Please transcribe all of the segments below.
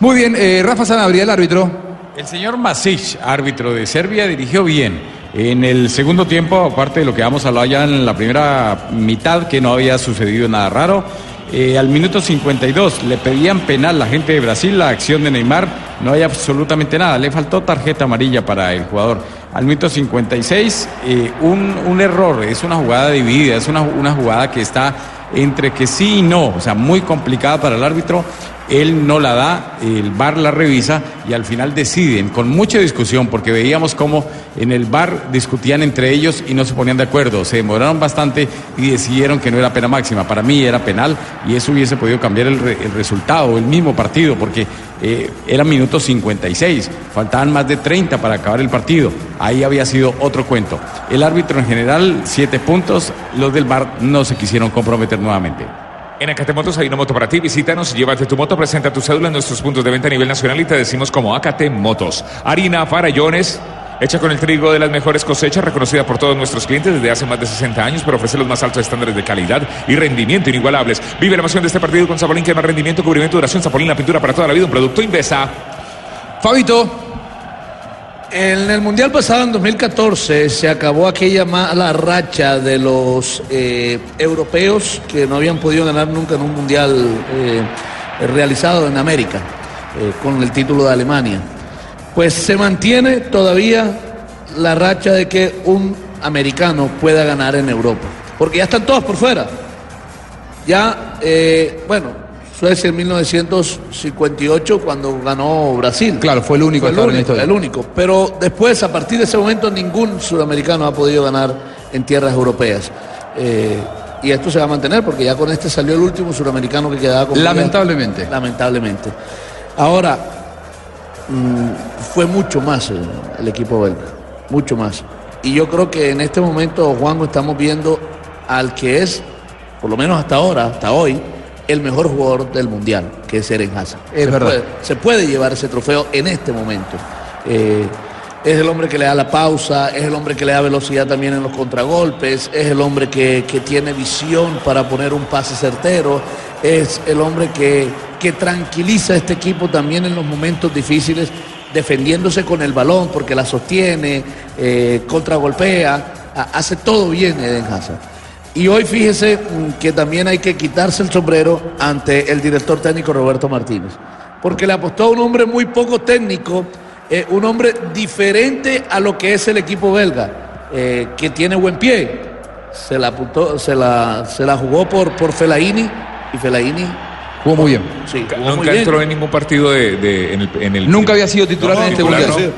Muy bien, eh, Rafa Sanabria, el árbitro. El señor Masic, árbitro de Serbia, dirigió bien. En el segundo tiempo, aparte de lo que vamos a hablar ya en la primera mitad, que no había sucedido nada raro, eh, al minuto 52 le pedían penal la gente de Brasil, la acción de Neymar, no hay absolutamente nada, le faltó tarjeta amarilla para el jugador. Al minuto 56, eh, un, un error, es una jugada dividida, es una, una jugada que está entre que sí y no, o sea, muy complicada para el árbitro. Él no la da, el VAR la revisa y al final deciden, con mucha discusión, porque veíamos cómo en el VAR discutían entre ellos y no se ponían de acuerdo. Se demoraron bastante y decidieron que no era pena máxima. Para mí era penal y eso hubiese podido cambiar el, re- el resultado, el mismo partido, porque eh, era minuto 56, faltaban más de 30 para acabar el partido. Ahí había sido otro cuento. El árbitro en general, siete puntos, los del VAR no se quisieron comprometer nuevamente. En Acate Motos hay una moto para ti. Visítanos, llévate tu moto, presenta tu cédula en nuestros puntos de venta a nivel nacional y te decimos como Acate Motos. Harina, farallones, hecha con el trigo de las mejores cosechas, reconocida por todos nuestros clientes desde hace más de 60 años, pero ofrece los más altos estándares de calidad y rendimiento inigualables. Vive la emoción de este partido con Zapolín, que más rendimiento, cubrimiento, duración. Zapolín, la pintura para toda la vida, un producto Invesa. Fabito. En el Mundial pasado, en 2014, se acabó aquella mala racha de los eh, europeos que no habían podido ganar nunca en un Mundial eh, realizado en América, eh, con el título de Alemania. Pues se mantiene todavía la racha de que un americano pueda ganar en Europa, porque ya están todos por fuera. Ya, bueno, Suecia en 1958 cuando ganó Brasil. Claro, fue el único Fue la único, historia. el único. Pero después, a partir de ese momento, ningún sudamericano ha podido ganar en tierras europeas. Eh, y esto se va a mantener porque ya con este salió el último suramericano que quedaba con Lamentablemente. Lamentablemente. Ahora, mm, fue mucho más el, el equipo belga, mucho más. Y yo creo que en este momento, Juan, estamos viendo al que es, por lo menos hasta ahora, hasta hoy, el mejor jugador del mundial, que es Eren Hazard. Es se verdad. Puede, se puede llevar ese trofeo en este momento. Eh, es el hombre que le da la pausa, es el hombre que le da velocidad también en los contragolpes, es el hombre que, que tiene visión para poner un pase certero, es el hombre que, que tranquiliza a este equipo también en los momentos difíciles, defendiéndose con el balón porque la sostiene, eh, contragolpea, ha- hace todo bien Eden Hazard. Y hoy fíjese que también hay que quitarse el sombrero ante el director técnico Roberto Martínez, porque le apostó a un hombre muy poco técnico, eh, un hombre diferente a lo que es el equipo belga, eh, que tiene buen pie. Se la, apuntó- se la, se la jugó por, por Felaini y Felaini Jugó muy bien. sí, jugó muy Nunca bien. entró en ningún partido de, de- en, el, en el- Nunca había sido titular No, en este titular, mundial.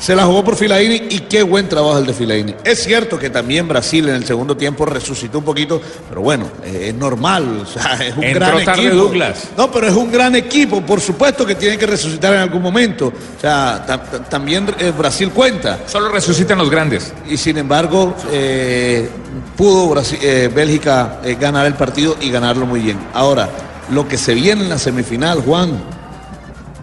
Se la jugó por Filaini y qué buen trabajo el de Filaini. Es cierto que también Brasil en el segundo tiempo resucitó un poquito, pero bueno, eh, es normal, o sea, es un Entró gran tarde equipo. Douglas. No, pero es un gran equipo, por supuesto que tiene que resucitar en algún momento. O sea, ta- ta- también eh, Brasil cuenta. Solo resucitan los grandes. Y sin embargo, eh, pudo Brasil- eh, Bélgica eh, ganar el partido y ganarlo muy bien. Ahora, lo que se viene en la semifinal, Juan,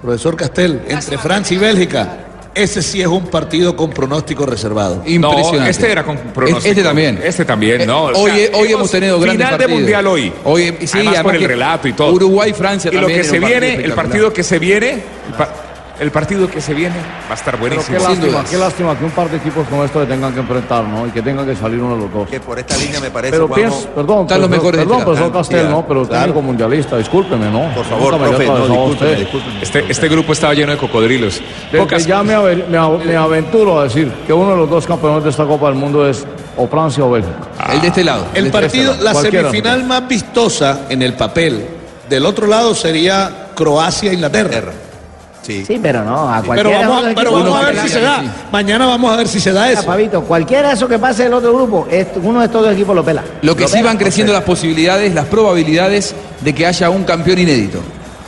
profesor Castel, entre Francia y Bélgica, ese sí es un partido con pronóstico reservado. Impresionante. No, este era con pronóstico. Este también. Este también, no. O hoy, sea, hoy hemos tenido grandes Final de mundial hoy. Hoy, sí, además, por el que relato y todo. Uruguay, Francia Y lo también que era se un partido viene, el partido que se viene, el, pa- el partido que se viene va a estar buenísimo. qué lástima, qué lástima que un par de equipos como estos se tengan que enfrentar, ¿no? Y que tengan que salir uno de los dos. Que por esta línea me parece, Pero Juanjo, pienso, perdón, Están los mejores de perdón, profesor. Castel, ¿no? Pero claro. técnico mundialista, discúlpeme, ¿no? Por favor, profe, no, discúlpeme, usted. discúlpeme. Este, este grupo estaba lleno de cocodrilos. Pocas- ya me, aventuro a decir que uno de los dos campeones de esta Copa del Mundo es o Francia o Bélgica. El de este lado. El este partido, lado. la Cualquiera. semifinal más vistosa en el papel. Del otro lado sería Croacia-Inglaterra. Sí. Sí, pero no, a Pero cualquiera vamos, a, esos pero vamos a ver si se da. Mañana vamos a ver si se da Mira, eso. Fabito, cualquiera de esos que pase del otro grupo, es- uno de estos dos equipos lo pela. Lo que Lo sí pela. van creciendo las posibilidades, las probabilidades de que haya un campeón inédito.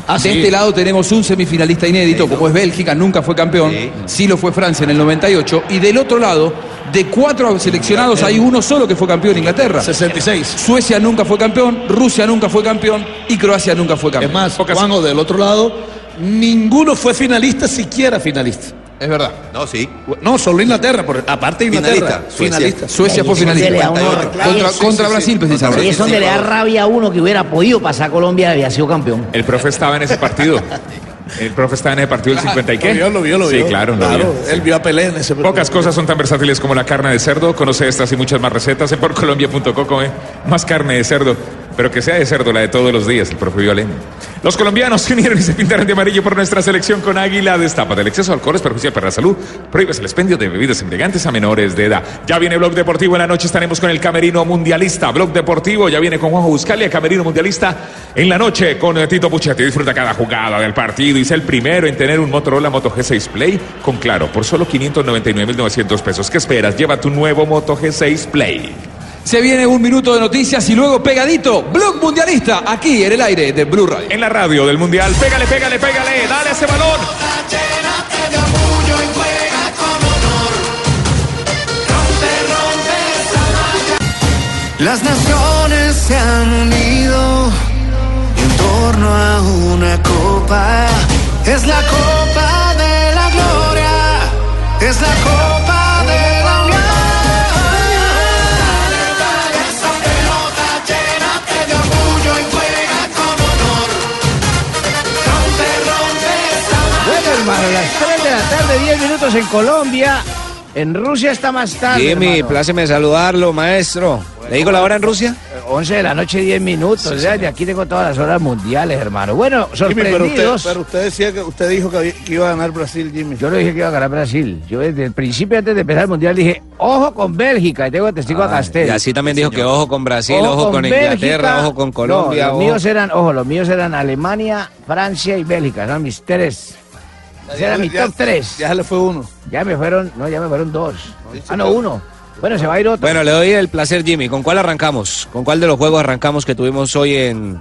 Ah, de sí. este lado tenemos un semifinalista inédito, como es Bélgica, nunca fue campeón, Sí. sí. lo fue Francia en el 98, y del otro lado, de cuatro seleccionados hay uno solo que fue campeón, Inglaterra. 66. Suecia nunca fue campeón, Rusia nunca fue campeón y Croacia nunca fue Es campeón. más, Pocas- Juanjo, del otro lado, ninguno fue finalista, siquiera finalista. Es verdad. No, sí. No, solo Inglaterra, por- aparte de Inglaterra. Finalista, Suecia. Finalista. Suecia Ahí fue finalista. uno- Contra- ahí Contra, es- contra Brasil, precisamente. ahí es donde le da rabia a uno que hubiera podido pasar a Colombia y había sido campeón. El profe estaba en ese partido. El profe está en el partido del 50 y qué. Lo vio, lo vio, lo Sí, vio. claro, lo claro. vio. Él vio a Pelé en ese Pocas cosas son tan versátiles como la carne de cerdo. Conoce estas y muchas más recetas en porcolombia.co. Come más carne de cerdo, pero que sea de cerdo la de todos los días, el propio Violén. Los colombianos se unieron y se pintaron de amarillo por nuestra selección con Águila. Destapa del exceso de alcohol es perjudicial para la salud. Prohíbes el expendio de bebidas embriagantes a menores de edad. Ya viene Blog Deportivo. En la noche estaremos con el Camerino Mundialista. Blog Deportivo ya viene con Juanjo Buscalia, Camerino Mundialista. En la noche con eh, Tito Puchetti. Disfruta cada jugada del partido y sea el primero en tener un Motorola Moto G6 Play con Claro por solo 599.900 pesos. ¿Qué esperas? Lleva tu nuevo Moto G6 Play. Se viene un minuto de noticias y luego pegadito, Blog Mundialista, aquí en el aire de Blue Radio. En la radio del Mundial. Pégale, pégale, pégale. Dale ese balón. Las naciones se han unido en torno a una copa. Es la copa de la gloria. Es la copa de la tarde, 10 minutos en Colombia. En Rusia está más tarde. Jimmy, hermano. pláceme saludarlo, maestro. ¿Le digo la hora en Rusia? 11 de la noche, 10 minutos. o sea, de aquí tengo todas las horas mundiales, hermano. Bueno, Jimmy, pero usted, sorprendidos. pero usted decía que usted dijo que, había- que iba a ganar Brasil, Jimmy. Yo no dije que iba a ganar Brasil. Yo desde el principio, antes de empezar el mundial, dije, ojo con Bélgica. Y tengo testigo a Castel. Y así también dijo que ojo con Brasil, ojo, con. Inglaterra, ojo con Colombia. No, los ojo- míos eran, ojo, los míos eran Alemania, Francia y Bélgica. Eran mis tres. Ese era mi Ya- top tres. Ya se le fue uno. Ya me fueron, no, ya me fueron dos. Ah, no, uno. Bueno, se va a ir otro. Bueno, le doy el placer, Jimmy. ¿Con cuál arrancamos? ¿Con cuál de los juegos arrancamos que tuvimos hoy en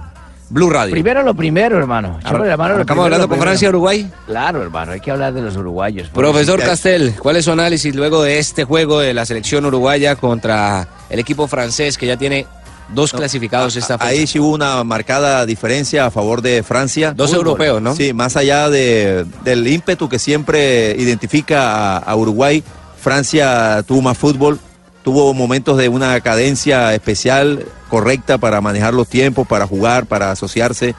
Blue Radio? Primero lo primero, hermano. Echémosle la mano a lo ¿Arrancamos primero, hablando con primero. Francia, Uruguay? Claro, hermano, hay que hablar de los uruguayos. Profesor Pobrecito. Castel, ¿cuál es su análisis luego de este juego de la selección uruguaya contra el equipo francés que ya tiene dos clasificados esta fecha? Ahí sí hubo una marcada diferencia a favor de Francia. Dos Fútbol. europeos, ¿no? Sí, más allá de- del ímpetu que siempre identifica a, a Uruguay, Francia tuvo más fútbol, tuvo momentos de una cadencia especial, correcta para manejar los tiempos, para jugar, para asociarse.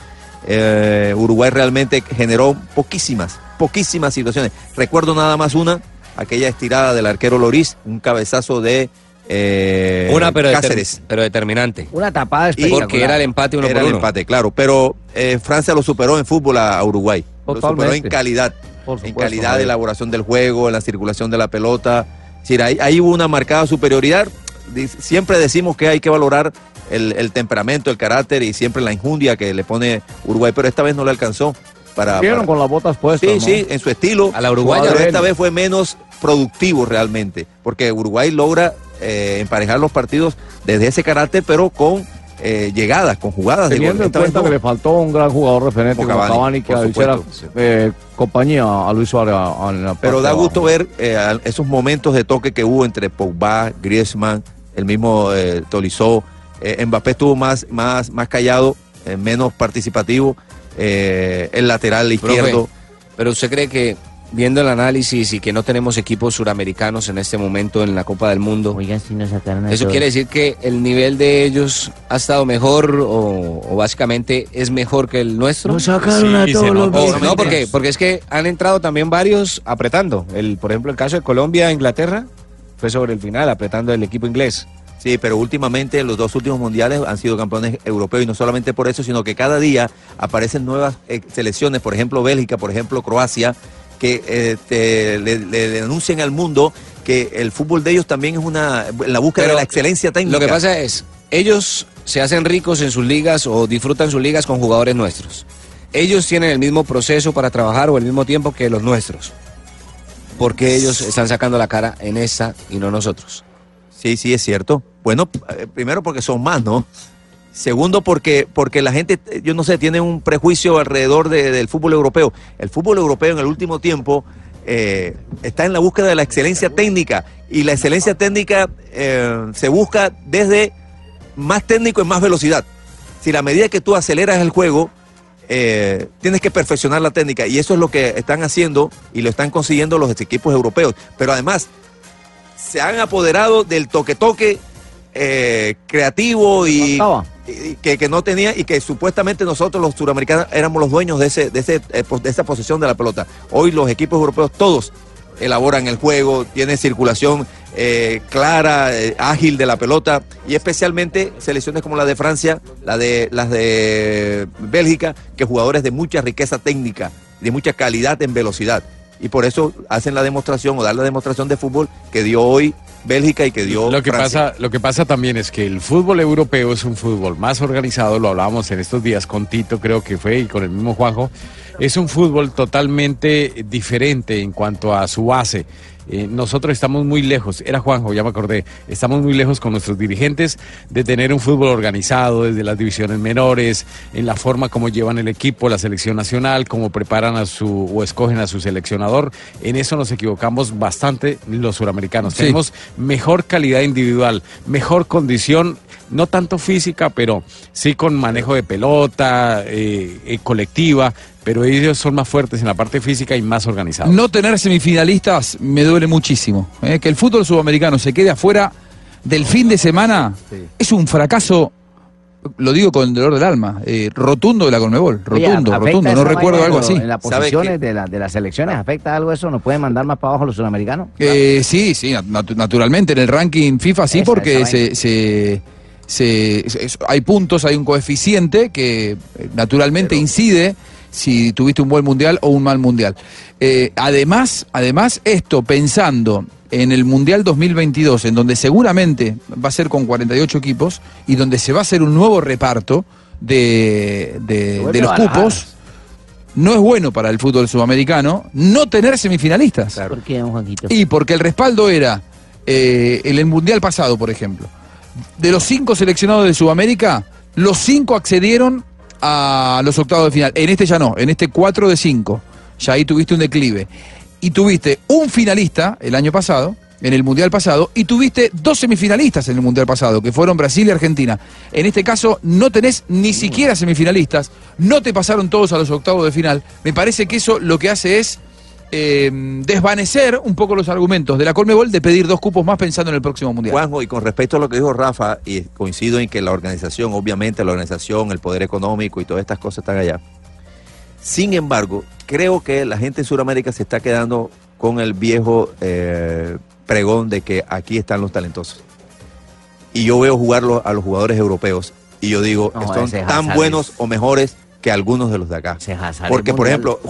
Eh, Uruguay realmente generó poquísimas, poquísimas situaciones. Recuerdo nada más una, aquella estirada del arquero Loris, un cabezazo de eh, Una, pero, Cáceres. pero determinante. Una tapada espectacular. Porque era el empate uno Era por el uno. empate, claro. Pero eh, Francia lo superó en fútbol a, a Uruguay. Lo superó en Totalmente. calidad. Por en calidad de elaboración del juego, en la circulación de la pelota. Es decir, ahí, ahí hubo una marcada superioridad. Siempre decimos que hay que valorar el, el temperamento, el carácter y siempre la injundia que le pone Uruguay, pero esta vez no le alcanzó. Para, Vieron para- con las botas puestas. Sí, ¿no? sí, en su estilo. A la uruguaya, Pero esta vez fue menos productivo realmente, porque Uruguay logra eh, emparejar los partidos desde ese carácter, pero con eh, llegadas, con jugadas de Teniendo en cuenta que le faltó un gran jugador referente Como Cavani, Cavani, que hiciera eh, compañía a Luis Suárez a- en la Pero da de gusto abajo. ver eh, esos momentos de toque que hubo entre Pogba, Griezmann, el mismo eh, Tolizó. Eh, Mbappé estuvo más, más, más callado, eh, menos participativo. eh, el lateral izquierdo. Profe, pero usted cree que viendo el análisis y que no tenemos equipos suramericanos en este momento en la Copa del Mundo, Oigan, si nos sacaron a ¿eso todos. quiere decir que el nivel de ellos ha estado mejor o, o básicamente es mejor que el nuestro? Nos sacaron a Sí, todos los. O- mexicanos. no, porque, porque es que han entrado también varios apretando. El, por ejemplo, el caso de Colombia, Inglaterra, fue sobre el final, apretando el equipo inglés. Sí, pero últimamente los dos últimos mundiales han sido campeones europeos y no solamente por eso, sino que cada día aparecen nuevas eh, selecciones, por ejemplo Bélgica, por ejemplo Croacia, que eh, te- le, le denuncian al mundo que el fútbol de ellos también es una en la búsqueda Pero de la excelencia técnica. Lo que pasa es, ellos se hacen ricos en sus ligas o disfrutan sus ligas con jugadores nuestros. Ellos tienen el mismo proceso para trabajar o el mismo tiempo que los nuestros. Porque ellos están sacando la cara en esta y no nosotros. Sí, sí, es cierto. Bueno, eh, primero porque son más, ¿no? Segundo porque, porque la gente, yo no sé, tiene un prejuicio alrededor de- del fútbol europeo. El fútbol europeo en el último tiempo eh, está en la búsqueda de la excelencia técnica y la excelencia técnica eh, se busca desde más técnico y más velocidad. Si la medida que tú aceleras el juego, eh, tienes que perfeccionar la técnica y eso es lo que están haciendo y lo están consiguiendo los equipos europeos. Pero además, se han apoderado del toque-toque creativo y. que, no tenía y que supuestamente nosotros los suramericanos éramos los dueños de, ese, de, ese, eh, de esa posesión de la pelota. Hoy los equipos europeos todos elaboran el juego, tienen circulación eh, clara, eh, ágil de la pelota y especialmente selecciones como la de Francia, la de, las de Bélgica, que jugadores de mucha riqueza técnica, de mucha calidad en velocidad. Y por eso hacen la demostración o dan la demostración de fútbol que dio hoy Bélgica y que dio Lo que, Francia. pasa, lo que pasa también es que el fútbol europeo es un fútbol más organizado, lo hablábamos en estos días con Tito, creo que fue, y con el mismo Juanjo. Es un fútbol totalmente diferente en cuanto a su base. Eh, nosotros estamos muy lejos, era Juanjo, ya me acordé, estamos muy lejos con nuestros dirigentes de tener un fútbol organizado desde las divisiones menores, en la forma como llevan el equipo, la selección nacional, cómo preparan a su o escogen a su seleccionador. En eso nos equivocamos bastante los suramericanos. Sí. Tenemos mejor calidad individual, mejor condición, no tanto física, pero sí con manejo de pelota, eh, eh, colectiva, pero ellos son más fuertes en la parte física y más organizados. No tener semifinalistas me duele muchísimo. ¿eh? Que el fútbol sudamericano se quede afuera del fin de semana es un fracaso, lo digo con dolor del alma, eh, rotundo de la Conmebol. Rotundo, ¿afecta rotundo. No recuerdo algo así. En las ¿Sabe posiciones de, la- de las selecciones, ¿afecta algo eso? ¿Nos pueden mandar más para abajo los sudamericanos? Eh, sí, sí, nat- naturalmente en el ranking FIFA sí, Esa, porque esa se, se- se- hay puntos, hay un coeficiente que eh, naturalmente incide si tuviste un buen mundial o un mal mundial. Eh, además, además, esto pensando en el Mundial 2022, en donde seguramente va a ser con 48 equipos y donde se va a hacer un nuevo reparto de, de- los cupos, no es bueno para el fútbol sudamericano no tener semifinalistas. ¿Por qué, don Juanquito? Y porque el respaldo era eh, en el Mundial pasado, por ejemplo. De los cinco seleccionados de Sudamérica, los cinco accedieron a los octavos de final. En este ya no, en este 4 de 5. Ya ahí tuviste un declive. Y tuviste un finalista el año pasado, en el Mundial pasado, y tuviste dos semifinalistas en el Mundial pasado, que fueron Brasil y Argentina. En este caso no tenés ni siquiera semifinalistas, no te pasaron todos a los octavos de final. Me parece que eso lo que hace es eh, desvanecer un poco los argumentos de la Colmebol de pedir dos cupos más pensando en el próximo Mundial. Juanjo, y con respecto a lo que dijo Rafa, y coincido en que la organización, obviamente la organización, el poder económico y todas estas cosas están allá. Sin embargo, creo que la gente en Sudamérica se está quedando con el viejo eh, pregón de que aquí están los talentosos. Y yo veo jugar a los jugadores europeos y yo digo, No, son tan buenos o mejores que algunos de los de acá. Porque, por ejemplo,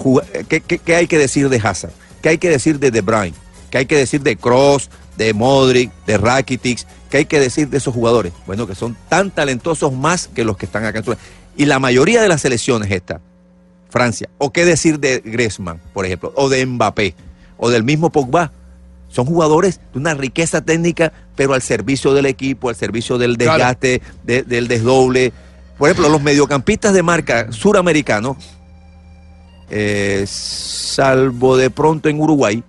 ¿qué, qué, qué hay que decir de Hazard? ¿Qué hay que decir de De Bruyne? ¿Qué hay que decir de Cross, de Modric, de Rakitic? ¿Qué hay que decir de esos jugadores? Bueno, que son tan talentosos más que los que están acá en Sudamérica. Y la mayoría de las selecciones esta, Francia, o qué decir de Griezmann, por ejemplo, o de Mbappé, o del mismo Pogba. Son jugadores de una riqueza técnica, pero al servicio del equipo, al servicio del Claro. desgaste, de- del desdoble. Por ejemplo, los mediocampistas de marca suramericanos, eh, salvo de pronto en Uruguay,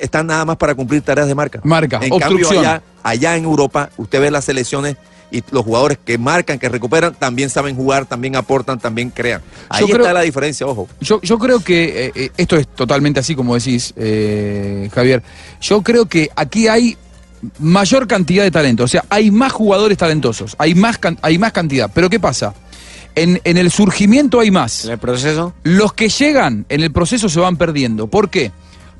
están nada más para cumplir tareas de marca. Marca, En obstrucción. cambio, allá, allá en Europa, usted ve las selecciones y los jugadores que marcan, que recuperan, también saben jugar, también aportan, también crean. Ahí Yo creo- está la diferencia, ojo. Yo, yo creo que eh, eh, esto es totalmente así como decís, eh, Javier. Yo creo que aquí hay mayor cantidad de talento, o sea, hay más jugadores talentosos, hay más, can- hay más cantidad. Pero ¿qué pasa? En, en el surgimiento hay más. En el proceso, Los que llegan en el proceso se van perdiendo. ¿Por qué?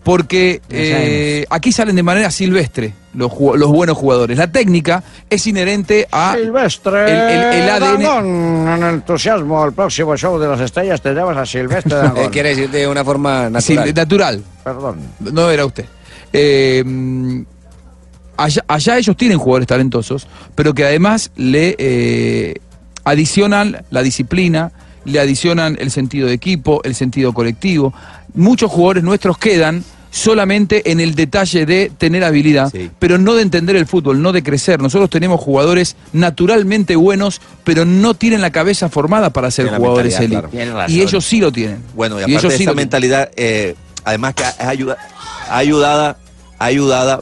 Porque eh, aquí salen de manera silvestre los, los buenos jugadores. La técnica es inherente a Silvestre el- el- el ADN. Dangond. En entusiasmo, el próximo show de las estrellas te llamas a Silvestre eh, Dangond. quiere decir de una forma sí, natural. natural. Perdón. No era usted. Eh, allá, allá ellos tienen jugadores talentosos, pero que además le eh, adicionan la disciplina, le adicionan el sentido de equipo, el sentido colectivo. Muchos jugadores nuestros quedan solamente en el detalle de tener habilidad, Sí. pero no de entender el fútbol, no de crecer. Nosotros tenemos jugadores naturalmente buenos, pero no tienen la cabeza formada para ser Tienen jugadores élite. claro. Y ellos sí lo tienen. Bueno, y Y aparte ellos de esa mentalidad, eh, además que es ayuda, ayudada, ayudada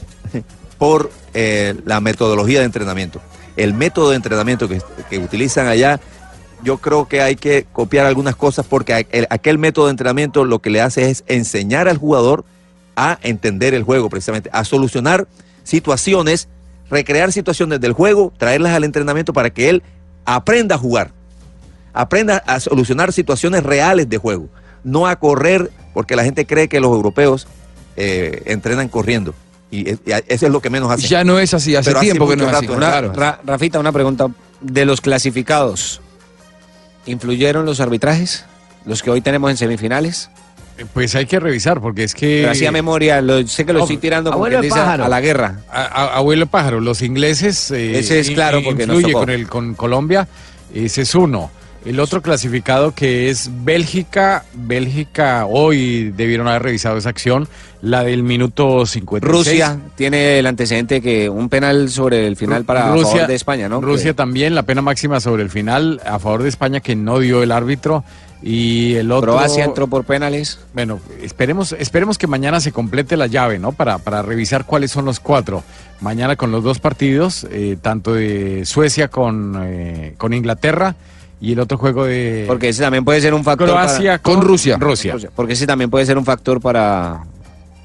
por eh, la metodología de entrenamiento. El método de entrenamiento que, utilizan allá, yo creo que hay que copiar algunas cosas porque aquel método de entrenamiento lo que le hace es enseñar al jugador a entender el juego precisamente, a solucionar situaciones, recrear situaciones del juego, traerlas al entrenamiento para que él aprenda a jugar, aprenda a solucionar situaciones reales de juego, no a correr, porque la gente cree que los europeos eh, entrenan corriendo. Y, es- y eso es lo que menos hacen. Ya no es así, hace Pero hace tiempo que no es así. rato, Una- claro. Ra- Rafita, una pregunta. De los clasificados, ¿influyeron los arbitrajes? Los que hoy tenemos en semifinales. Pues hay que revisar, porque es que... Pero hacía memoria, lo- sé que lo Oh, estoy tirando como abuelo dice, pájaro. a la guerra. A- a- abuelo pájaro, los ingleses eh, Ese es claro, porque nos influye tocó. con el con Colombia, ese es uno. El otro clasificado que es Bélgica, Bélgica hoy debieron haber revisado esa acción, la del minuto 56. Rusia tiene el antecedente que un penal sobre el final para a favor de España, ¿no? Rusia Que también, la pena máxima sobre el final a favor de España que no dio el árbitro y el otro Croacia entró por penales. Bueno, esperemos, esperemos que mañana se complete la llave, ¿no? Para, para revisar cuáles son los cuatro. Mañana con los dos partidos, eh, tanto de Suecia con, eh, con Inglaterra y el otro juego de Porque ese también puede ser un factor. Croacia con Rusia. Rusia. porque ese también puede ser un factor para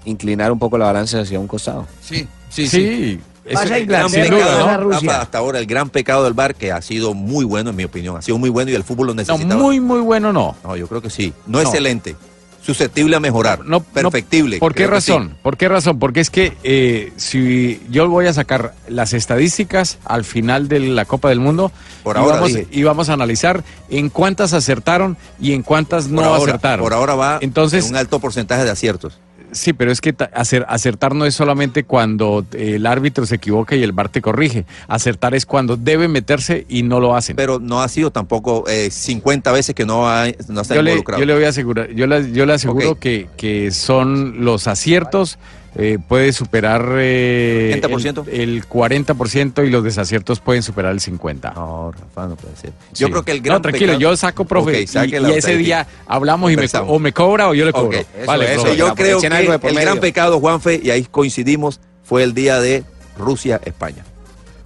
inclinar un poco la balanza hacia un costado. Sí, sí, Sí, sí. Pasa el gran Inglaterra, sin duda, pecado, ¿no? Rusia. Hasta ahora el gran pecado del bar que ha sido muy bueno en mi opinión, ha sido muy bueno y el fútbol lo No, necesitaba. muy, muy bueno no. No, yo creo que sí. No, No. excelente. Susceptible a mejorar. No, no, Perfectible. ¿Por qué sí. razón? ¿Por qué razón? Porque es que eh, si yo voy a sacar las estadísticas al final de la Copa del Mundo Por y, ahora, vamos, y vamos a analizar en cuántas acertaron y en cuántas Por no ahora, acertaron. Por ahora va Entonces, en un alto porcentaje de aciertos. Sí, pero es que ta- acer- acertar no es solamente cuando eh, el árbitro se equivoca y el VAR te corrige. Acertar es cuando debe meterse y no lo hacen. Pero no ha sido tampoco eh, 50 veces que no, ha, no se ha yo, le, involucrado. yo le voy a asegurar, yo le, yo le aseguro que, que son los aciertos, eh, puede superar eh, ¿30%? El, el 40% y los desaciertos pueden superar el 50%. No, Rafa, no puede ser. Yo Sí. creo que el gran No, tranquilo, pecado- yo saco, profe, y- ese día hablamos y me, o me cobra o yo le cobro. Vale, eso, profe. yo creo que el medio. gran pecado, Juanfe, y ahí coincidimos, fue el día de Rusia-España.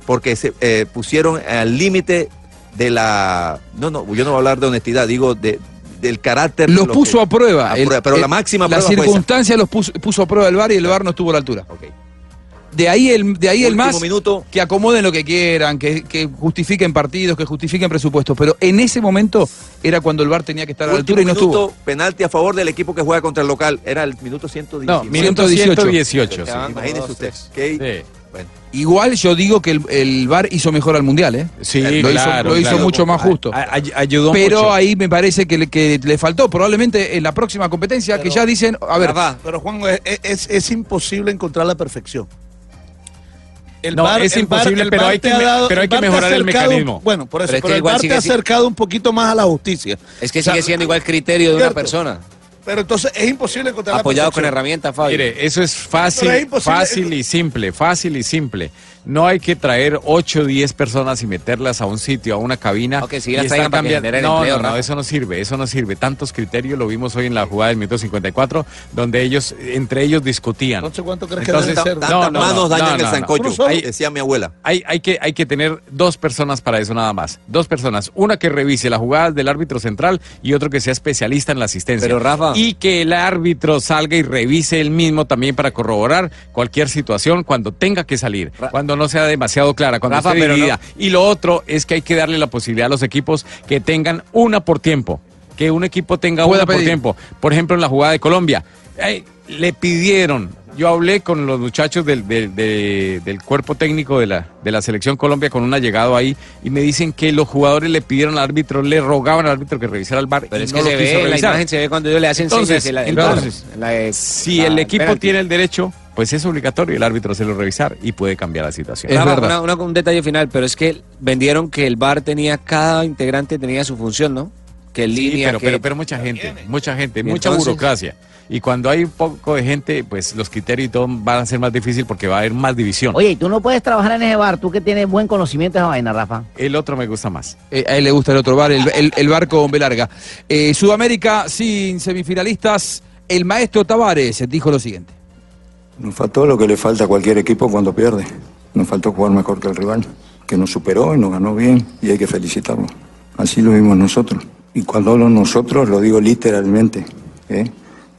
Porque se eh, pusieron al límite de la... No, no, yo no voy a hablar de honestidad, digo de, del carácter... de Los lo puso que- a prueba. a El- prueba, pero el- la máxima La prueba fue esa. circunstancia los puso, puso a prueba el VAR y el VAR no estuvo a la altura. Ok. De ahí el, de ahí el Último más minuto. que acomoden lo que quieran, que, que justifiquen partidos, que justifiquen presupuestos. Pero en ese momento era cuando el VAR tenía que estar a la Último altura y no minuto, estuvo. penalti a favor del equipo que juega contra el local. Era el minuto 119. No, minuto 118. 118. sí. Imagínese usted. que- Sí. Bueno, Igual yo digo que el, el VAR hizo mejor al Mundial, ¿eh? Sí, lo hizo, claro, lo hizo claro. mucho más justo. A- ayudó Pero mucho. ahí me parece que le, que le faltó. Probablemente en la próxima competencia que ya dicen, a ver, Rafa, pero Juan, es, es- es imposible encontrar la perfección. El No, es imposible, el pero hay que ha me- pero hay el que mejorar el mecanismo. Bueno, por eso, Pero es pero, que el igual VAR te ha acercado un poquito más a la justicia. Es que O sea, sigue siendo igual criterio de una persona. Pero entonces es imposible encontrar Apoyado la con herramientas, Fabio. Mire, eso es fácil, es fácil y simple, fácil y simple. No hay que traer 8 o 10 personas y meterlas a un sitio, a una cabina. Ok, sí, y las estar traigan para que No, empleo, no, no, eso no sirve, eso no sirve. Tantos criterios lo vimos hoy en la jugada del minuto 54, donde ellos, entre ellos discutían. Entonces, ¿cuánto crees que Entonces, debe ser? No, no, manos no, dañan no, el no, no. sancocho, solo. decía mi abuela. Hay, hay, que, hay que tener dos personas para eso nada más. Dos personas. Una que revise las jugadas del árbitro central y otro que sea especialista en la asistencia. Pero, Rafa- Y que el árbitro salga y revise él mismo también para corroborar cualquier situación cuando tenga que salir. Ra- cuando no sea demasiado clara, cuando Rafa, esté dividida. Y lo otro es que hay que darle la posibilidad a los equipos que tengan una por tiempo. Que un equipo tenga una por tiempo. Por ejemplo, en la jugada de Colombia. eh, le pidieron. Yo hablé con los muchachos del, del- de- del cuerpo técnico de la, de la selección Colombia con un allegado ahí y me dicen que los jugadores le pidieron al árbitro, le rogaban al árbitro que revisara el bar. Pero es no que lo se ve, la revisar. imagen se ve cuando ellos le hacen Entonces, señas la- en entonces, la- la Si la el equipo penalti. tiene el derecho, pues es obligatorio el árbitro hacerlo revisar y puede cambiar la situación. Es verdad. una- una- un detalle final, pero es que vendieron que el bar tenía, cada integrante tenía su función, ¿no? Que Sí, línea, pero, que... pero, pero mucha gente, mucha gente, mucha entonces- burocracia. Y cuando hay un poco de gente, pues los criterios y todo van a ser más difícil porque va a haber más división. Oye, y tú no puedes trabajar en ese bar, tú que tienes buen conocimiento de esa vaina, Rafa. El otro me gusta más. Eh, a él le gusta el otro bar, el, el- el barco con B larga. Eh, Sudamérica sin semifinalistas. El maestro Tavares dijo lo siguiente. Nos faltó lo que le falta a cualquier equipo cuando pierde. Nos faltó jugar mejor que el rival, que nos superó y nos ganó bien y hay que felicitarlo. Así lo vimos nosotros. Y cuando hablo nosotros lo digo literalmente, ¿eh?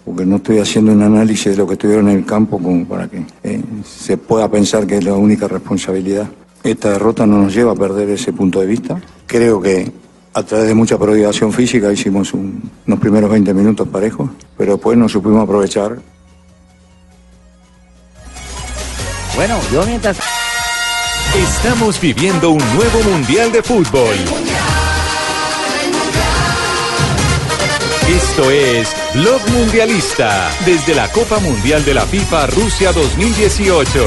Porque no estoy haciendo un análisis de lo que estuvieron en el campo como para que eh, se pueda pensar que es la única responsabilidad. Esta derrota no nos lleva a perder ese punto de vista. Creo que a través de mucha prohibición física hicimos un- unos primeros 20 minutos parejos, pero después no supimos aprovechar Bueno, yo mientras... Estamos viviendo un nuevo Mundial de Fútbol. Esto es Blog Mundialista, desde la Copa Mundial de la FIFA Rusia 2018.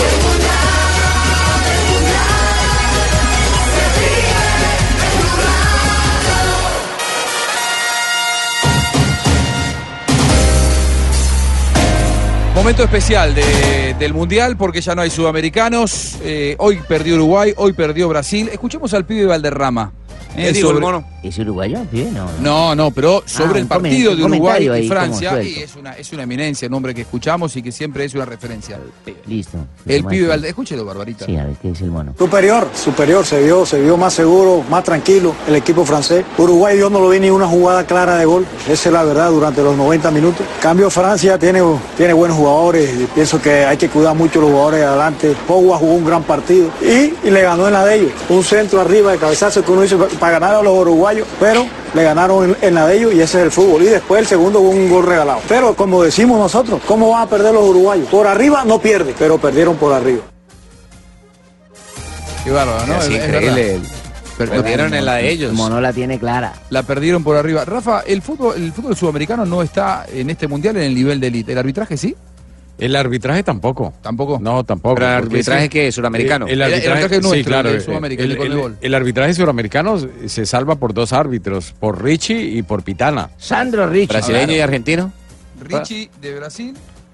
Momento especial de- del Mundial porque ya no hay sudamericanos. Eh, hoy perdió Uruguay, hoy perdió Brasil. Escuchemos al pibe Valderrama. Eh, sobre- ¿Es uruguayo? Bien, no. No, no, pero sobre Ah, el un comen- partido de Uruguay y Francia. Y es una, es una eminencia, un hombre que escuchamos y que siempre es una referencia. Listo. El pibe. Valderrama. Escúchelo, Barbarita. Sí, a ver, ¿qué dice el mono? Superior, superior, se vio, se vio más seguro, más tranquilo el equipo francés. Uruguay yo no lo vi ni una jugada clara de gol, esa es la verdad durante los 90 minutos. Cambio Francia tiene, tiene buenos jugadores, y pienso que hay que cuidar mucho los jugadores de adelante. Pogba jugó un gran partido y, y le ganó en la de ellos. Un centro arriba de cabezazo que uno hizo para ganar a los uruguayos, pero le ganaron en, en la de ellos y ese es el fútbol. Y después el segundo hubo un gol regalado. Pero como decimos nosotros, ¿cómo van a perder los uruguayos? Por arriba no pierde, pero perdieron por arriba. Qué bárbaro, ¿no? Es- increíble. Perdieron en la de ellos. El mono la tiene clara. La perdieron por arriba. Rafa, el fútbol, el fútbol sudamericano no está en este mundial en el nivel de élite. ¿El arbitraje sí? El arbitraje tampoco. ¿Tampoco? No, tampoco. Pero el arbitraje es que- que sudamericano. El, El- el arbitraje, arbitraje nuestro, sí, claro. el el el, el- el arbitraje sudamericano se salva por dos árbitros, por Richie y por Pitana. Sandro Rich. Brasileño y argentino. Richie de Brasil,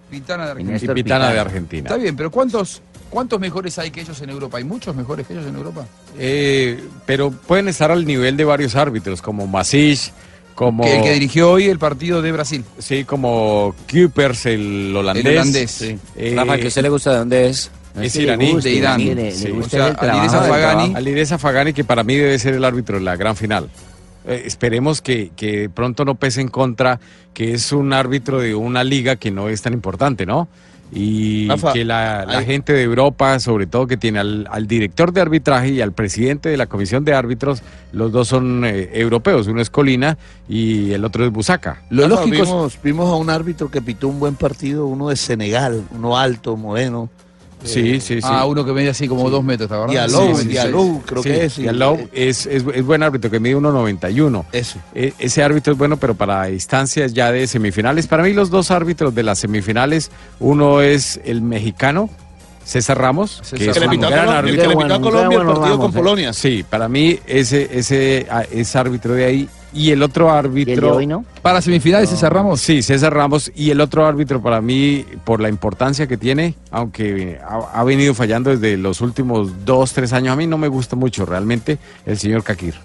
Pitana de Argentina. Y Pitana. de Argentina. Está bien, pero ¿cuántos, ¿cuántos mejores hay que ellos en Europa? ¿Hay muchos mejores que ellos en Europa? Eh, pero pueden estar al nivel de varios árbitros, como Masich, como... Que el que dirigió hoy el partido de Brasil. Sí, como Kupers, el holandés. El holandés. Sí. Eh, Rafa, que a usted le gusta de dónde es. es Sí, le iraní. gusta, de Irán. Le, le Sí. gusta O sea, el trabajo Alireza del Fagani. trabajo. Alireza Fagani, que para mí debe ser el árbitro de la gran final. Eh, esperemos que, que pronto no pese en contra que es un árbitro de una liga que no es tan importante, ¿no? Y Rafa, que la, la hay- gente de Europa, sobre todo que tiene al, al director de arbitraje y al presidente de la comisión de árbitros, los dos son eh, europeos, uno es Colina y el otro es Busaca. Lo Rafa, lógico es- vimos, vimos a un árbitro que pitó un buen partido, uno de Senegal, uno alto, moreno. Sí, sí, sí. Ah, uno que mide así como dos metros, ¿está verdad? Diallo, Sí, sí, Diallo, creo Sí, que es. y- Diallo es, es, es buen árbitro que mide 1.91. Ese. E- Ese árbitro es bueno, pero para instancias ya de semifinales. Para mí los dos árbitros de las semifinales, uno es el mexicano, César Ramos, César que es un gran Colombia, el árbitro. que le pitó a bueno, Colombia qué el bueno partido vamos, con. Polonia. Sí, para mí ese, ese a- es árbitro de ahí. Y el otro ¿Y el de árbitro... hoy no? Para semifinales, César Ramos. Sí, César Ramos. Y el otro árbitro para mí, por la importancia que tiene, aunque ha, ha venido fallando desde los últimos dos, tres años, a mí no me gusta mucho realmente el señor Kakir.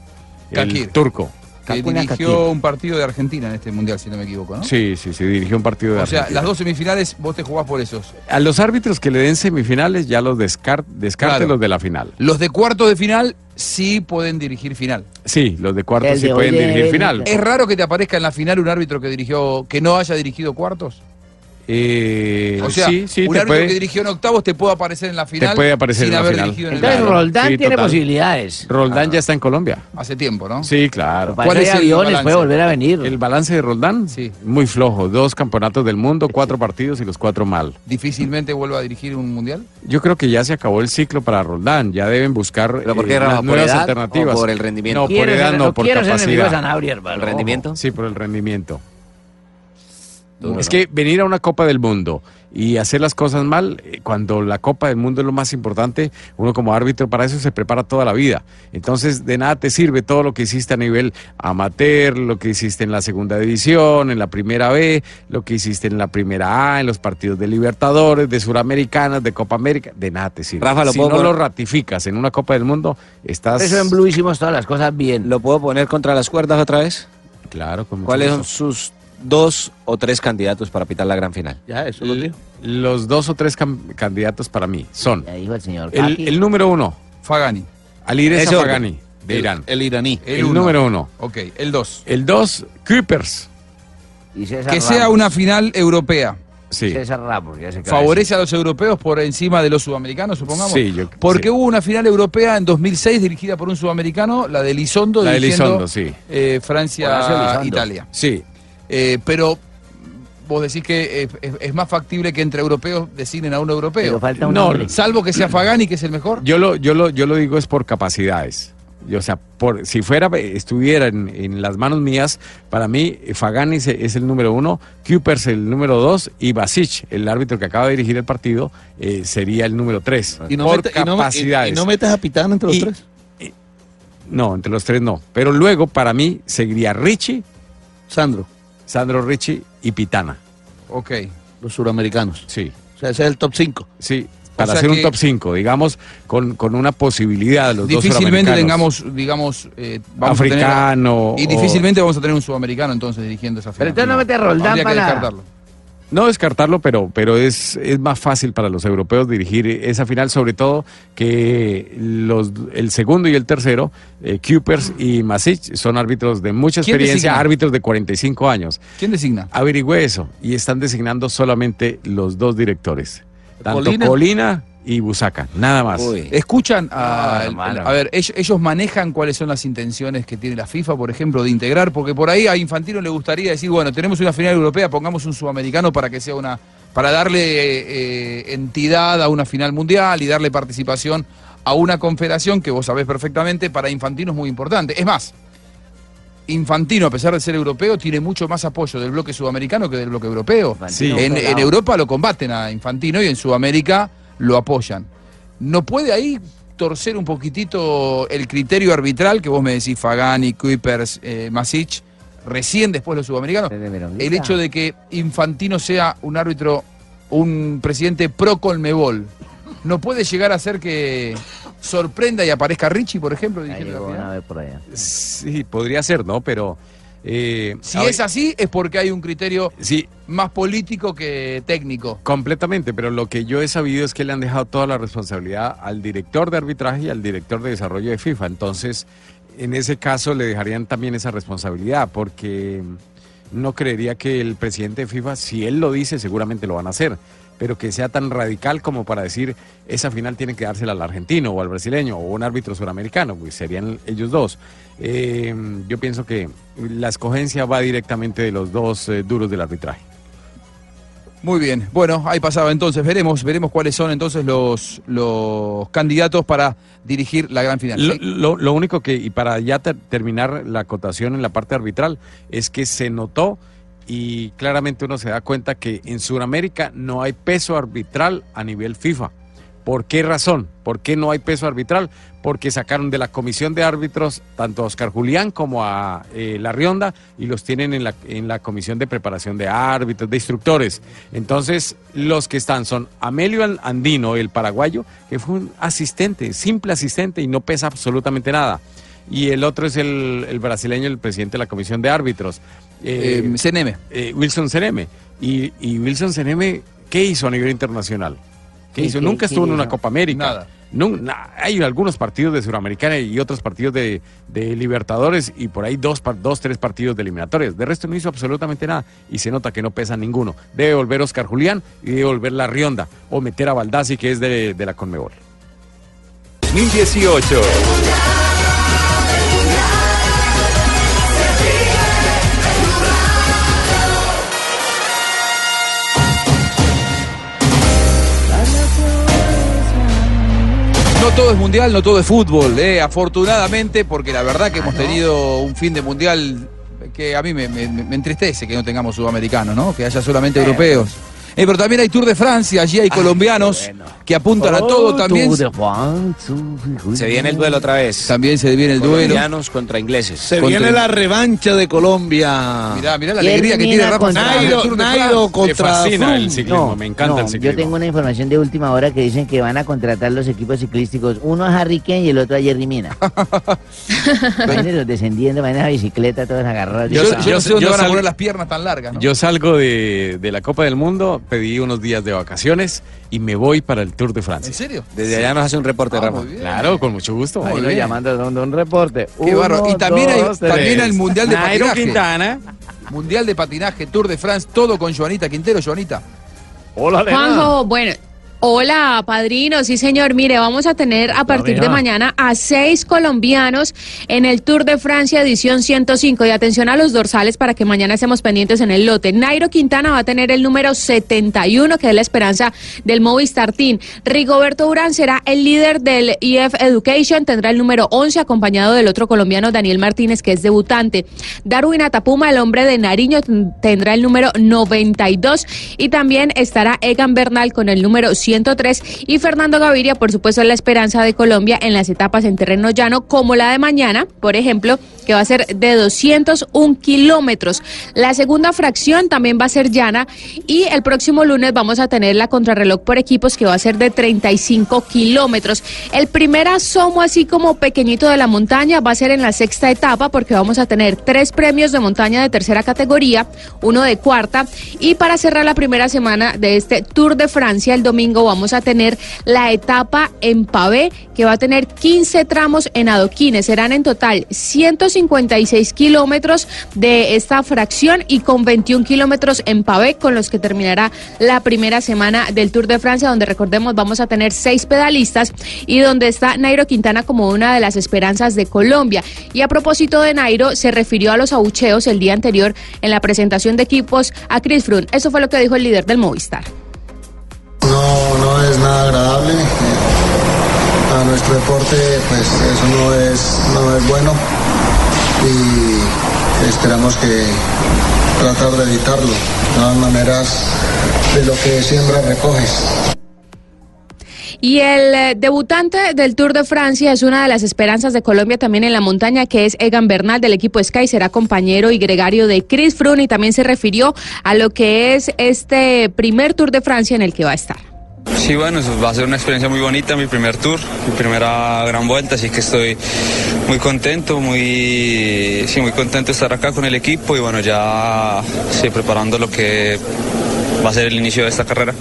Kakir. El turco. Que dirigió Kakir. un partido de Argentina en este mundial, si no me equivoco, ¿no? Sí, sí, sí, dirigió un partido de O sea, Argentina. las dos semifinales vos te jugás por esos. A los árbitros que le den semifinales ya los descar descarte Claro. los de la final. Los de cuartos de final sí pueden dirigir final. Sí, los de cuartos El sí de pueden dirigir final. ¿Es raro que te aparezca en la final un árbitro que dirigió, que no haya dirigido cuartos? Eh, O sea, sí, sí, un te árbitro puede, que dirigió en octavos te puede aparecer en la final puede aparecer sin en la haber final. dirigido en el Entonces Claro. Roldán Sí, tiene total. posibilidades. Roldán ya está en Colombia. hace tiempo, ¿no? Sí, claro. ¿Cuál es el aviones, balance? puede volver a venir. El balance de Roldán, Sí. muy flojo. Dos campeonatos del mundo, cuatro partidos y los cuatro mal. Difícilmente vuelva a dirigir un mundial. Yo creo que ya se acabó el ciclo para Roldán. Ya deben buscar ¿Pero por eh, qué, ¿Por nuevas edad alternativas. o por el rendimiento? No, por edad, ser- no, por ser capacidad. Sanabria. ¿El rendimiento? Sí, por el rendimiento. Es que venir a una Copa del Mundo y hacer las cosas mal, eh, cuando la Copa del Mundo es lo más importante, uno como árbitro para eso se prepara toda la vida. Entonces, de nada te sirve todo lo que hiciste a nivel amateur, lo que hiciste en la segunda división, en la primera B, lo que hiciste en la primera A, en los partidos de Libertadores, de Suramericanas, de Copa América, de nada te sirve. Rafa, ¿lo si puedo no poner? lo ratificas en una Copa del Mundo, estás... Eso en Blue hicimos todas las cosas bien. ¿Lo puedo poner contra las cuerdas otra vez? Claro, con ¿Cuáles son sus dos o tres candidatos para pitar la gran final? Ya, eso lo dijo. Los dos o tres candidatos para mí son Ya dijo el señor el, número uno, Fagani. Alireza. Fagani, de El- Irán. El iraní. El, uno. número uno. Ok, el dos. El dos, Kupers. Y Que sea una final europea. Sí. César Ramos, ya a favorece a los europeos por encima de los sudamericanos, supongamos. Sí, yo- Porque sí. hubo una final europea en 2006 dirigida por un sudamericano, la de Lizondo, La de Elizondo, sí. eh, Horacio Francia, Elizondo. Italia. Sí, Eh, pero vos decís que es, es- es más factible que entre europeos designen a un europeo. Pero falta un No, hombre. Salvo que sea Fagani, que es el mejor. yo lo, yo lo, yo lo digo es por capacidades. O sea, por, si fuera, estuviera en, en las manos mías, para mí Fagani es, es el número uno, Kupers el número dos y Basic, el árbitro que acaba de dirigir el partido, eh, sería el número tres. Y no, por mete- y no- y- capacidades. y no metes a Pitana entre los Y- tres. No, entre los tres no. Pero luego, para mí, seguiría Richie, Sandro, Sandro Richie y Pitana. Ok. los suramericanos. Sí, O sea, ese es el top 5. sí. Para sea hacer un top 5, digamos, con, con una posibilidad de los dos Difícilmente tengamos, digamos, eh, vamos a tener- africano. y o- difícilmente vamos a tener un sudamericano entonces dirigiendo esa final. Pero entonces no mete a Roldán que para nada. descartarlo. No descartarlo, pero, pero es, es más fácil para los europeos dirigir esa final, sobre todo que los, el segundo y el tercero, eh, Kupers y Masic, son árbitros de mucha ¿Quién experiencia, árbitros de 45 años. ¿Quién designa? Averigüe eso y están designando solamente los dos directores, tanto Colina. Colina, y Busaca, nada más. Uy. Escuchan a, hermano. a ver, ellos, ellos manejan cuáles son las intenciones que tiene la FIFA, por ejemplo, de integrar, porque por ahí a Infantino le gustaría decir, bueno, tenemos una final europea, pongamos un sudamericano para que sea una, para darle eh, entidad a una final mundial y darle participación a una confederación que vos sabés perfectamente, para Infantino es muy importante. Es más, Infantino, a pesar de ser europeo, tiene mucho más apoyo del bloque sudamericano que del bloque europeo. En, pelado. en Europa lo combaten a Infantino y en Sudamérica lo apoyan. ¿No puede ahí torcer un poquitito el criterio arbitral que vos me decís, Fagani, Kuipers, eh, Masic, recién después los sudamericanos? El hecho de que Infantino sea un árbitro, un presidente pro Colmebol, ¿no puede llegar a ser que sorprenda y aparezca Richie, por ejemplo, Ahí dirigiendo la llegó final? una vez por allá. Sí, podría ser, ¿no? Pero... eh, Si ver, es así, es porque hay un criterio Sí, más político que técnico. Completamente, pero lo que yo he sabido es que le han dejado toda la responsabilidad al director de arbitraje y al director de desarrollo de FIFA. Entonces, en ese caso le dejarían también esa responsabilidad, porque no creería que el presidente de FIFA, si él lo dice, seguramente lo van a hacer, pero que sea tan radical como para decir esa final tiene que dársela al argentino o al brasileño o un árbitro suramericano, pues serían ellos dos. Eh, yo pienso que la escogencia va directamente de los dos eh, duros del arbitraje. Muy bien, bueno, ahí pasaba entonces, veremos, veremos cuáles son entonces los, los candidatos para dirigir la gran final. Lo, ¿sí? lo- lo único que, y para ya ter- terminar la acotación en la parte arbitral, es que se notó y claramente uno se da cuenta que en Sudamérica no hay peso arbitral a nivel FIFA. ¿Por qué razón? ¿Por qué no hay peso arbitral? Porque sacaron de la comisión de árbitros tanto a Oscar Julián como a eh, La Rionda y los tienen en la, en la comisión de preparación de árbitros, de instructores. Entonces, los que están son Amelio An- Andino, el paraguayo, que fue un asistente, simple asistente y no pesa absolutamente nada. Y el otro es el brasileño, el presidente de la comisión de árbitros. Eh, Eh, CNM. eh, Wilson Cereme. Y, y Wilson Cereme, ¿qué hizo a nivel internacional? ¿Qué ¿Qué- hizo? qué- Nunca qué estuvo en una? Copa América. Nada. Nun- na- hay algunos partidos de Suramericana y otros partidos de, de Libertadores y por ahí dos, dos, tres partidos de eliminatorias. De resto no hizo absolutamente nada y se nota que no pesa ninguno. Debe volver Oscar Julián y debe volver La Rionda o meter a Baldassi que es de, de la Conmebol. 2018. No todo es mundial, no todo es fútbol, eh, afortunadamente, porque la verdad que hemos tenido un fin de mundial que a mí me, me- me entristece que no tengamos sudamericanos, ¿no? Que haya solamente europeos. Eh, pero también hay Tour de Francia, allí hay colombianos bueno. que apuntan a todo también. Oh, tú- Se viene el duelo otra vez. También se viene el duelo. Colombianos contra ingleses. Se Contra- viene la revancha de Colombia. Mirá, mirá la ¿Quién alegría que tiene Rafa Nairo, Tour de Nairo Francia. Me contra fascina el ciclismo, me encanta no, el ciclismo. Yo tengo una información de última hora que dicen que van a contratar los equipos ciclísticos. Uno a Harry Kane y el otro a Jerry Mina. Imagínense los descendiendo, van a bicicleta todos agarrados. Yo, Yo- yo no yo- sé dónde yo van a poner las piernas tan largas, ¿no? Yo salgo de, de la Copa del Mundo, pedí unos días de vacaciones y me voy para el Tour de ¿En Francia. serio? Desde allá nos hace un reporte, Ah, Rafa. Claro, con mucho gusto. Ahí lo bien. llamando dando un reporte. Qué bárbaro. Y también hay- también el Mundial de Nairo Patinaje. Quintana. Mundial de patinaje, Tour de France, todo con Joanita Quintero. Joanita, Hola, Juanjo, bueno. Hola, padrino. Sí, señor. Mire, vamos a tener a partir de mañana a seis colombianos en el Tour de Francia edición 105. Y atención a los dorsales para que mañana estemos pendientes en el lote. Nairo Quintana va a tener el número 71, que es la esperanza del Movistar Team. Rigoberto Urán será el líder del EF Education, tendrá el número 11, acompañado del otro colombiano Daniel Martínez, que es debutante. Darwin Atapuma, el hombre de Nariño, ten- tendrá el número 92. Y también estará Egan Bernal con el número 103. Y Fernando Gaviria, por supuesto, la esperanza de Colombia en las etapas en terreno llano, como la de mañana, por ejemplo, que va a ser de 201 kilómetros. La segunda fracción también va a ser llana. Y el próximo lunes vamos a tener la contrarreloj por equipos, que va a ser de 35 kilómetros. El primer asomo, así como pequeñito de la montaña, va a ser en la sexta etapa, porque vamos a tener tres premios de montaña de tercera categoría, uno de cuarta. Y para cerrar la primera semana de este Tour de Francia, el domingo vamos a tener la etapa en pavé, que va a tener 15 tramos en adoquines. Serán en total 156 kilómetros de esta fracción y con 21 kilómetros en pavé, con los que terminará la primera semana del Tour de Francia, donde recordemos vamos a tener seis pedalistas y donde está Nairo Quintana como una de las esperanzas de Colombia. Y a propósito de Nairo, se refirió a los abucheos el día anterior en la presentación de equipos a Chris Froome. Eso fue lo que dijo el líder del Movistar. No, no es nada agradable. A nuestro deporte, pues eso no es, no es bueno y esperamos que tratar de evitarlo. De todas maneras, de lo que siembra recoges. Y el eh, debutante del Tour de Francia es una de las esperanzas de Colombia también en la montaña, que es Egan Bernal del equipo Sky, será compañero y gregario de Chris Froome y también se refirió a lo que es este primer Tour de Francia en el que va a estar. Sí, bueno, va a ser una experiencia muy bonita, mi primer tour, mi primera gran vuelta, así que estoy muy contento, muy, sí, muy contento de estar acá con el equipo y bueno, ya sí, preparando lo que va a ser el inicio de esta carrera.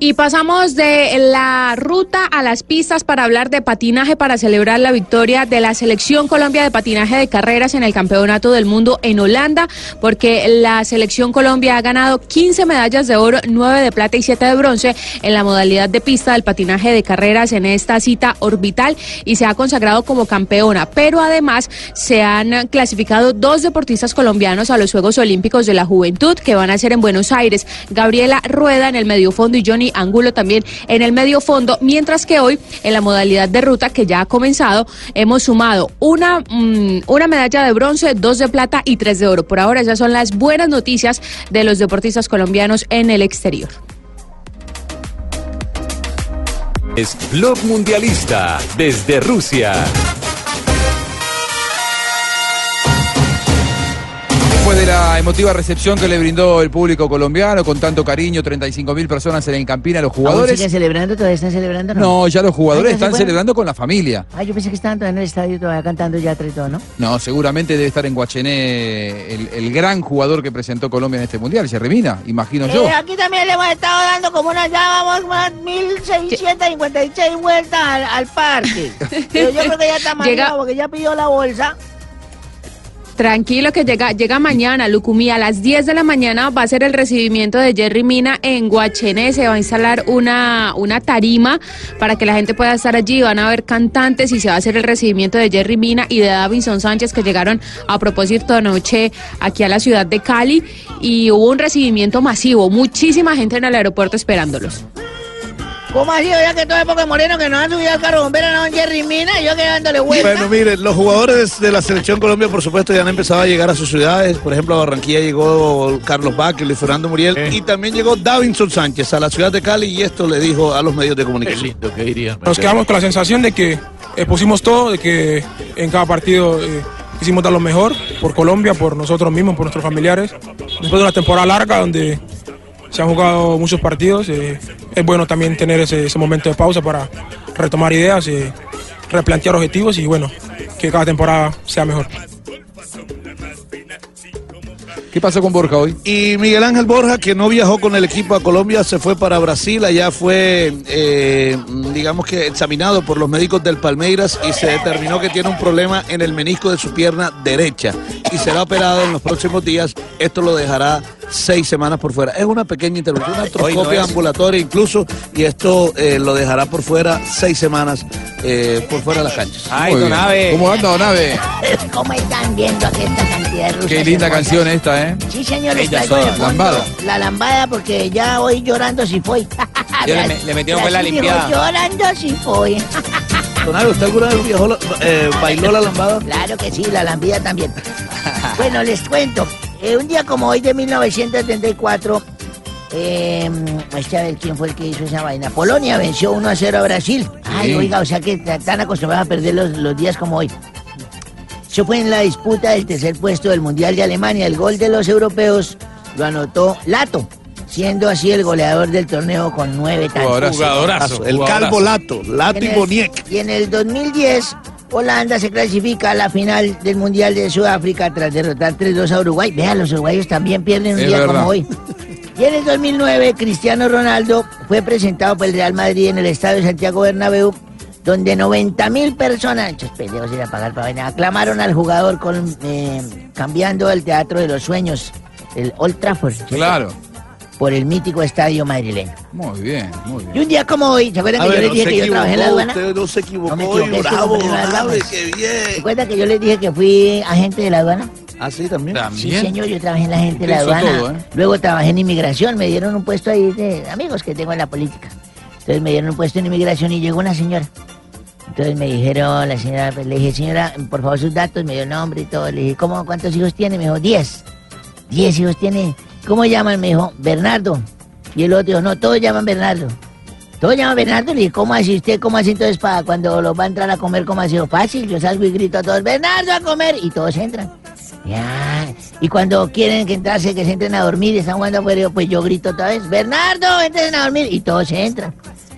Y pasamos de la ruta a las pistas para hablar de patinaje para celebrar la victoria de la selección Colombia de patinaje de carreras en el Campeonato del Mundo en Holanda, porque la selección Colombia ha ganado 15 medallas de oro, 9 de plata y 7 de bronce en la modalidad de pista del patinaje de carreras en esta cita orbital y se ha consagrado como campeona. Pero además se han clasificado dos deportistas colombianos a los Juegos Olímpicos de la Juventud que van a ser en Buenos Aires. Gabriela Rueda en el medio fondo y Johnny Angulo también en el medio fondo, mientras que hoy en la modalidad de ruta que ya ha comenzado hemos sumado una, mm, una medalla de bronce, dos de plata y tres de oro. Por ahora esas son las buenas noticias de los deportistas colombianos en el exterior. Es Blog Mundialista desde Rusia. La emotiva recepción que le brindó el público colombiano con tanto cariño, 35 mil personas en el Campín a los ¿Aún jugadores. siguen celebrando? ¿Todavía están celebrando? No, ya los jugadores están fueron. celebrando con la familia. Ah, yo pensé que estaban todavía en el estadio todavía cantando ya todo, ¿no? No, seguramente debe estar en Guachené el, el gran jugador que presentó Colombia en este mundial, Jerry Mina, imagino yo. Eh, aquí también le hemos estado dando como unas, ya vamos más 1656 vueltas al, al parque. Pero yo creo que ya está mareado porque ya pidió la bolsa. Tranquilo que llega, llega mañana, Lucumí, a las 10 de la mañana va a ser el recibimiento de Jerry Mina en Guachené, se va a instalar una, una tarima para que la gente pueda estar allí, van a haber cantantes y se va a hacer el recibimiento de Jerry Mina y de Davinson Sánchez que llegaron a propósito anoche aquí a la ciudad de Cali. Y hubo un recibimiento masivo, muchísima gente en el aeropuerto esperándolos. ¿Cómo ha sido ya que todo es porque Moreno que nos han subido al carro bombero, no Jerry Mina y yo quedándole vuelta? Bueno, miren, los jugadores de la selección Colombia, por supuesto, ya han empezado a llegar a sus ciudades. Por ejemplo, a Barranquilla llegó Carlos Baque, Luis Fernando Muriel y también llegó Davinson Sánchez a la ciudad de Cali y esto le dijo a los medios de comunicación. ¿qué diría? Nos quedamos con la sensación de que eh, pusimos todo, de que en cada partido eh, quisimos dar lo mejor por Colombia, por nosotros mismos, por nuestros familiares. Después de una temporada larga donde se han jugado muchos partidos, eh, es bueno también tener ese, ese momento de pausa para retomar ideas, eh, replantear objetivos y bueno, que cada temporada sea mejor. ¿Qué pasó con Borja hoy? Y Miguel Ángel Borja, que no viajó con el equipo a Colombia, se fue para Brasil. Allá fue, eh, digamos que, examinado por los médicos del Palmeiras y se determinó que tiene un problema en el menisco de su pierna derecha y será operado en los próximos días. Esto lo dejará seis semanas por fuera. Es una pequeña interrupción, una no es. ambulatoria incluso, y esto eh, lo dejará por fuera seis semanas eh, por fuera de las canchas. Ay, don Ave. ¿Cómo anda, Don Ave? ¿Cómo están viendo aquí esta cantidad de rusas? Qué linda canción esta, ¿eh? Sí, señor, de sola, fondo lambada. La lambada, porque ya hoy llorando si fue. Yo le, me- le metieron fue la limpiada. Llorando si fue. Don Ave, ¿usted alguna vez viajó la- eh, bailó la lambada? Claro que sí, la lambida también. bueno, les cuento. eh, un día como hoy de 1974, eh, este, a ver quién fue el que hizo esa vaina. Polonia venció 1 a 0 a Brasil. Ay, Sí. oiga, o sea que están acostumbrados a perder los, los días como hoy. Eso fue en la disputa del tercer puesto del Mundial de Alemania. El gol de los europeos lo anotó Lato, siendo así el goleador del torneo con nueve tantos. Jugadorazo, El calvo Lato, Lato y Boniek. Y en el 2010, Holanda se clasifica a la final del Mundial de Sudáfrica tras derrotar 3-2 a Uruguay. Vean, los uruguayos también pierden un Es día verdad. como hoy. Y en el 2009, Cristiano Ronaldo fue presentado por el Real Madrid en el Estadio Santiago Bernabéu, donde 90 mil personas, pendejos ir a pagar para vaina, aclamaron al jugador con, eh, cambiando el Teatro de los Sueños, el Old Trafford. Claro. por el mítico estadio madrileño. Muy bien, muy bien. Y un día como hoy, ¿se acuerdan A que ver, yo les dije que yo trabajé en la aduana? usted no se equivocó, No me y equivoqué, estuve bravo, gafas. qué bien. ¿Se acuerdan que yo les dije que fui agente de la aduana? Ah, sí, también. Sí, señor, yo trabajé en la gente de la aduana. todo, ¿eh? Luego trabajé en inmigración, me dieron un puesto ahí de amigos que tengo en la política. Entonces me dieron un puesto en inmigración y llegó una señora. Entonces me dijeron, la señora, pues, le dije, señora, por favor sus datos, me dio nombre y todo. Le dije, ¿cómo, ¿cuántos hijos tiene? Me dijo, diez. Diez hijos tiene. ¿Cómo llaman? Me dijo, Bernardo. Y el otro dijo, no, todos llaman Bernardo. Todos llaman Bernardo. Le dije, ¿cómo así usted? ¿Cómo así entonces para cuando los va a entrar a comer? ¿Cómo ha sido fácil? Yo salgo y grito a todos, Bernardo a comer. Y todos entran. Y cuando quieren que entrarse, que se entren a dormir y están jugando afuera, pues yo grito otra vez, Bernardo, entren a dormir. Y todos entran.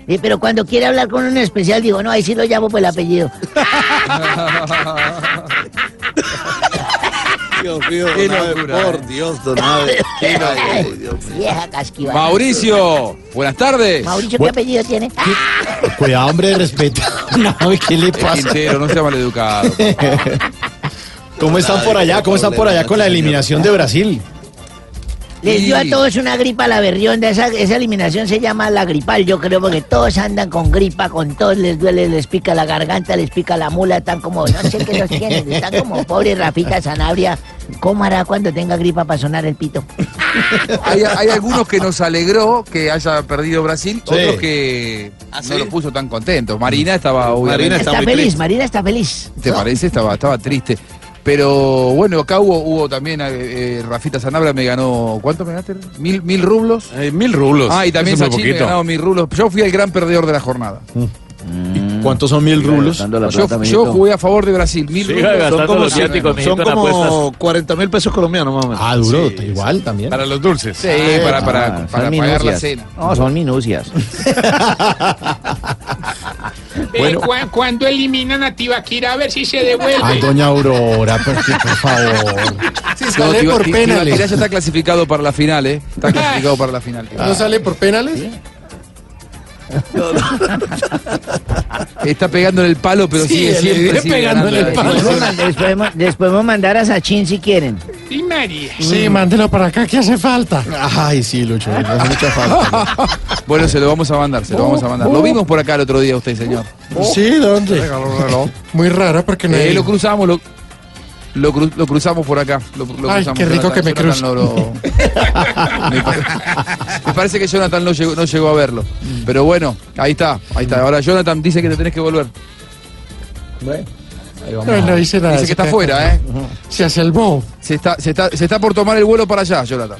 Y, pero cuando quiere hablar con uno especial, digo, no, ahí sí lo llamo por el apellido. Dios mío, Qué locura, por eh. Dios, don Ave. Qué locura. Ay, Dios mío. Vieja casquiva. Mauricio, buenas tardes. Mauricio, ¿qué apellido tiene? Cuidado, hombre, respeta. No, ¿qué le pasa? Quintero, no sea maleducado. ¿Cómo están por allá? ¿Cómo están por allá con la eliminación de Brasil? Les dio a todos una gripa la berrionda. Esa, esa eliminación se llama la gripal, yo creo, porque todos andan con gripa, con todos les duele, les pica la garganta, les pica la mula, están como, no sé qué los tienen, están como pobre Rafita Sanabria. ¿Cómo hará cuando tenga gripa para sonar el pito? Hay, hay algunos que nos alegró que haya perdido Brasil, Sí. otros que ¿Ah, no lo puso tan contento. Marina estaba. Marina está feliz, triste. Marina está feliz. ¿Te parece? Estaba, estaba triste. Pero bueno, acá hubo, hubo también, eh, eh, Rafita Sanabria me ganó, ¿cuánto me ganaste? ¿Mil, mil rublos? Eh, mil rublos. Ah, y también Sachin me ganó mil rublos. Yo fui el gran perdedor de la jornada. ¿Cuántos son mil rublos? Yo, yo jugué a favor de Brasil, mil Siga rublos. gastando como los viáticos, Son como apuestas. 40 mil pesos colombianos, más o menos. Ah, duro, Sí, igual también. Para los dulces. Sí, para, para, Ah, para son pagar la cena. No, son minucias. Bueno. cuando eliminan a Tibaquira a ver si se devuelve. Ay, doña Aurora, por, qué, por favor. Sale por penales. Tibaquirá ya está clasificado para la final, ¿eh? Está clasificado para la final. ¿No sale por penales? Está pegando en el palo, pero Sí, sigue siempre sigue pegando en el palo. Les podemos, mandar- les podemos- mandar a Sachin si quieren. Y María. Sí, mándelo para acá que hace falta. Ay, sí, Lucho, hace mucha falta. Bueno, se lo vamos a mandar, se lo vamos a mandar. Lo vimos por acá el otro día usted, señor. Sí, ¿dónde? Muy raro porque no Eh, lo cruzamos, lo, lo, cru- lo cruzamos por acá. Lo, lo Ay, cruzamos. qué rico que me Jonathan no lo- me, pa- me parece que Jonathan no llegó, no llegó a verlo. Pero bueno, ahí está, ahí está. Ahora Jonathan dice que te tenés que volver. No, no dice nada. Dice que está afuera, ¿eh? Se hace el bobo. Se está, se, está, se está por tomar el vuelo para allá, Jonathan.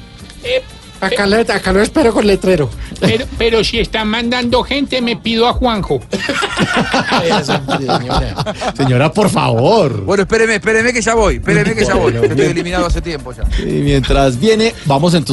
Eh, Acá, lo espero con letrero. pero, pero si están mandando gente, me pido a Juanjo. Señora. Señora, por favor. Bueno, espéreme, espéreme que ya voy, espéreme que ya voy. Yo estoy eliminado hace tiempo ya. Y mientras viene, vamos entonces.